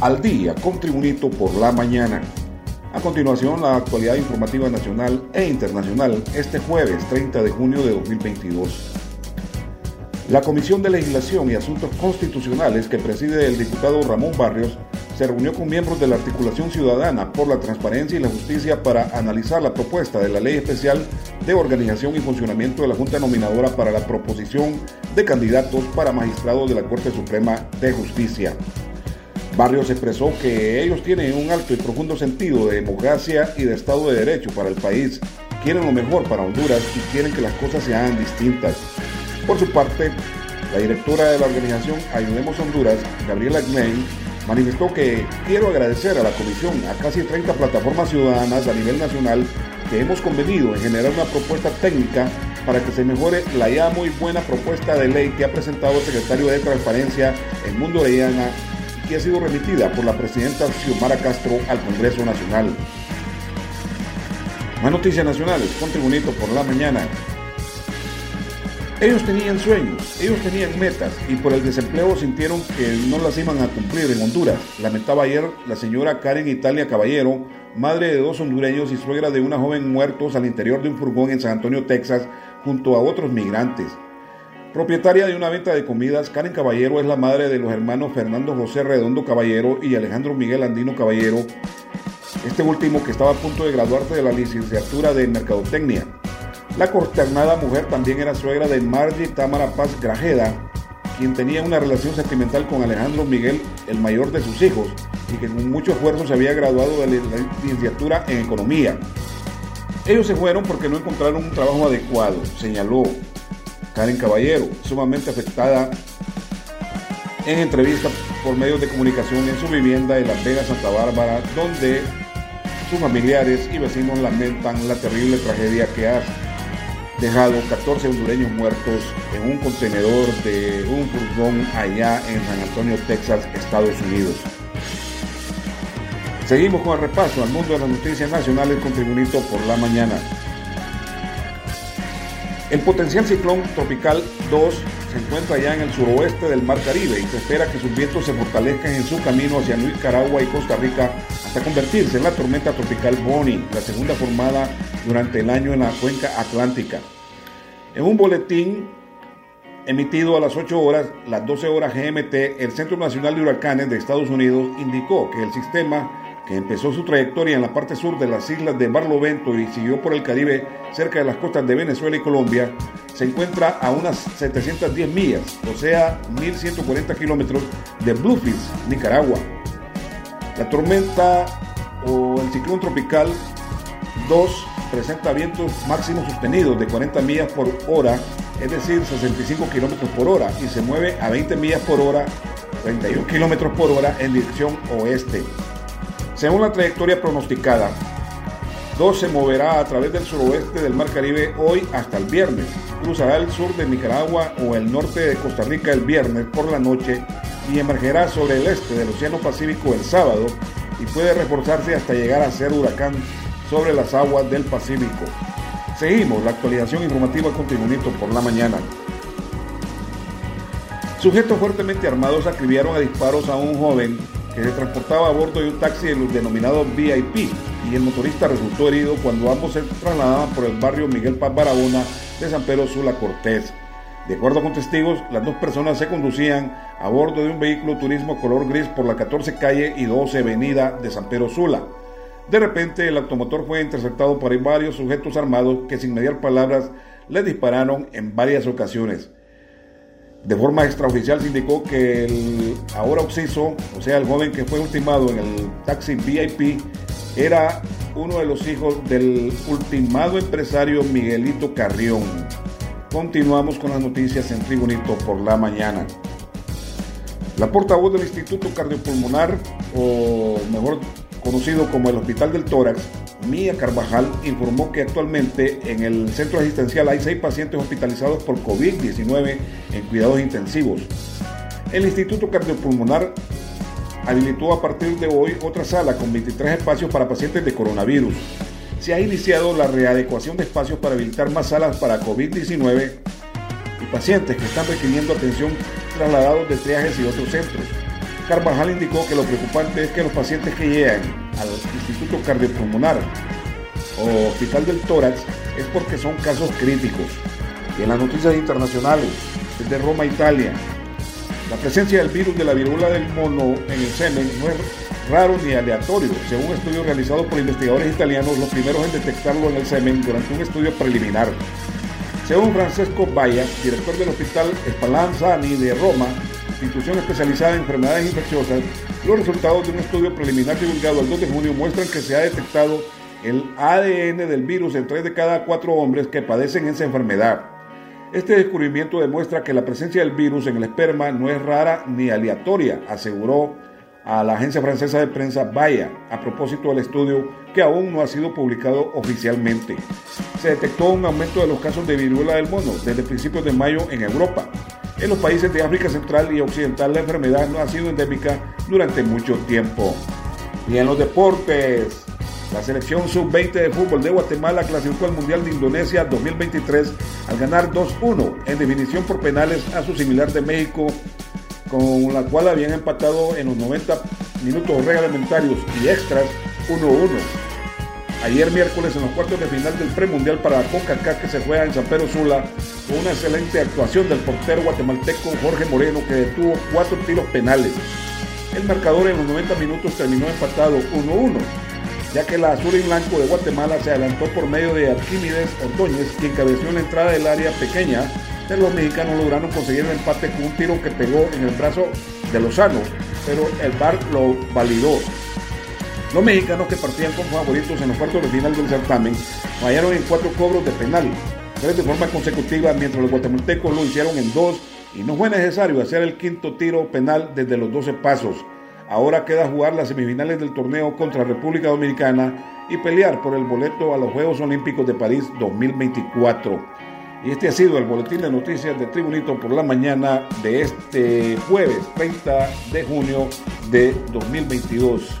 al día con Tribunito por la mañana. A continuación, la actualidad informativa nacional e internacional este jueves 30 de junio de 2022. La Comisión de Legislación y Asuntos Constitucionales que preside el diputado Ramón Barrios se reunió con miembros de la Articulación Ciudadana por la Transparencia y la Justicia para analizar la propuesta de la Ley Especial de Organización y Funcionamiento de la Junta Nominadora para la proposición de candidatos para magistrados de la Corte Suprema de Justicia. Barrios expresó que ellos tienen un alto y profundo sentido de democracia y de Estado de Derecho para el país, quieren lo mejor para Honduras y quieren que las cosas se hagan distintas. Por su parte, la directora de la organización Ayudemos Honduras, Gabriela Glein, manifestó que quiero agradecer a la Comisión, a casi 30 plataformas ciudadanas a nivel nacional que hemos convenido en generar una propuesta técnica para que se mejore la ya muy buena propuesta de ley que ha presentado el secretario de Transparencia, el Mundo Orellana, que ha sido remitida por la presidenta Xiomara Castro al Congreso Nacional. Más noticias nacionales, con Tribunito por la mañana. Ellos tenían sueños, ellos tenían metas y por el desempleo sintieron que no las iban a cumplir en Honduras. Lamentaba ayer la señora Karen Italia Caballero, madre de dos hondureños y suegra de una joven muertos al interior de un furgón en San Antonio, Texas, junto a otros migrantes. Propietaria de una venta de comidas, Karen Caballero es la madre de los hermanos Fernando José Redondo Caballero y Alejandro Miguel Andino Caballero, este último que estaba a punto de graduarse de la licenciatura de Mercadotecnia. La consternada mujer también era suegra de Margie Tamara Paz Grajeda, quien tenía una relación sentimental con Alejandro Miguel, el mayor de sus hijos, y que con mucho esfuerzo se había graduado de la licenciatura en economía. Ellos se fueron porque no encontraron un trabajo adecuado, señaló Karen Caballero, sumamente afectada en entrevista por medios de comunicación en su vivienda en Las Vegas, Santa Bárbara, donde sus familiares y vecinos lamentan la terrible tragedia que ha dejado 14 hondureños muertos en un contenedor de un furgón allá en San Antonio, Texas, Estados Unidos. Seguimos con el repaso al mundo de las noticias nacionales con Tribunito por la mañana. El potencial ciclón tropical 2 se encuentra ya en el suroeste del Mar Caribe y se espera que sus vientos se fortalezcan en su camino hacia Nicaragua y Costa Rica hasta convertirse en la tormenta tropical Bonnie, la segunda formada durante el año en la cuenca atlántica. En un boletín emitido a las 8 horas, las 12 horas GMT, el Centro Nacional de Huracanes de Estados Unidos indicó que el sistema que empezó su trayectoria en la parte sur de las islas de Barlovento y siguió por el Caribe cerca de las costas de Venezuela y Colombia, se encuentra a unas 710 millas, o sea, 1.140 kilómetros de Bluefields, Nicaragua. La tormenta o el ciclón tropical 2 presenta vientos máximos sostenidos de 40 millas por hora, es decir, 65 kilómetros por hora, y se mueve a 20 millas por hora, 31 kilómetros por hora en dirección oeste. Según la trayectoria pronosticada, 2 se moverá a través del suroeste del Mar Caribe hoy hasta el viernes. Cruzará el sur de Nicaragua o el norte de Costa Rica el viernes por la noche y emergerá sobre el este del Océano Pacífico el sábado y puede reforzarse hasta llegar a ser huracán sobre las aguas del Pacífico. Seguimos la actualización informativa con Tribunito por la mañana. Sujetos fuertemente armados acribillaron a disparos a un joven que se transportaba a bordo de un taxi de los denominados VIP y el motorista resultó herido cuando ambos se trasladaban por el barrio Miguel Paz Barahona de San Pedro Sula Cortés. De acuerdo con testigos, las dos personas se conducían a bordo de un vehículo turismo color gris por la 14 calle y 12 avenida de San Pedro Sula. De repente, el automotor fue interceptado por varios sujetos armados que sin mediar palabras le dispararon en varias ocasiones. De forma extraoficial se indicó que el ahora occiso, o sea, el joven que fue ultimado en el taxi VIP, era uno de los hijos del ultimado empresario Miguelito Carrión. Continuamos con las noticias en Tribunito por la mañana. La portavoz del Instituto Cardiopulmonar, o mejor conocido como el Hospital del Tórax, Mía Carvajal, informó que actualmente en el centro asistencial hay seis pacientes hospitalizados por COVID-19 en cuidados intensivos. El Instituto Cardiopulmonar habilitó a partir de hoy otra sala con 23 espacios para pacientes de coronavirus. Se ha iniciado la readecuación de espacios para habilitar más salas para COVID-19 y pacientes que están requiriendo atención trasladados de triajes y otros centros. Carvajal indicó que lo preocupante es que los pacientes que llegan al Instituto Cardiopulmonar o Hospital del Tórax es porque son casos críticos. Y en las noticias internacionales, desde Roma, Italia, la presencia del virus de la viruela del mono en el semen no es raro ni aleatorio. Según estudios realizados por investigadores italianos, los primeros en detectarlo en el semen durante un estudio preliminar. Según Francesco Baya, director del Hospital Spallanzani de Roma, institución especializada en enfermedades infecciosas, los resultados de un estudio preliminar divulgado el 2 de junio muestran que se ha detectado el ADN del virus en 3 de cada 4 hombres que padecen esa enfermedad. Este descubrimiento demuestra que la presencia del virus en el esperma no es rara ni aleatoria, aseguró a la agencia francesa de prensa Vaya a propósito del estudio que aún no ha sido publicado oficialmente. Se detectó un aumento de los casos de viruela del mono desde principios de mayo en Europa. En los países de África Central y Occidental la enfermedad no ha sido endémica durante mucho tiempo. Y en los deportes, la selección sub-20 de fútbol de Guatemala clasificó al Mundial de Indonesia 2023 al ganar 2-1 en definición por penales a su similar de México con la cual habían empatado en los 90 minutos reglamentarios y extras 1-1. Ayer miércoles en los cuartos de final del premundial para CONCACAF que se juega en San Pedro Sula, con una excelente actuación del portero guatemalteco Jorge Moreno que detuvo cuatro tiros penales. El marcador en los 90 minutos terminó empatado 1-1, ya que la azul y blanco de Guatemala se adelantó por medio de Arquímedes Ordóñez, quien cabeció la entrada del área pequeña los mexicanos lograron conseguir el empate con un tiro que pegó en el brazo de Lozano, pero el VAR lo validó. Los mexicanos que partían como favoritos en los cuartos de final del certamen fallaron en cuatro cobros de penal, tres de forma consecutiva, mientras los guatemaltecos lo hicieron en dos y no fue necesario hacer el quinto tiro penal desde los 12 pasos. Ahora queda jugar las semifinales del torneo contra República Dominicana y pelear por el boleto a los Juegos Olímpicos de París 2024. Y este ha sido el boletín de noticias de Tribunito por la mañana de este jueves 30 de junio de 2022.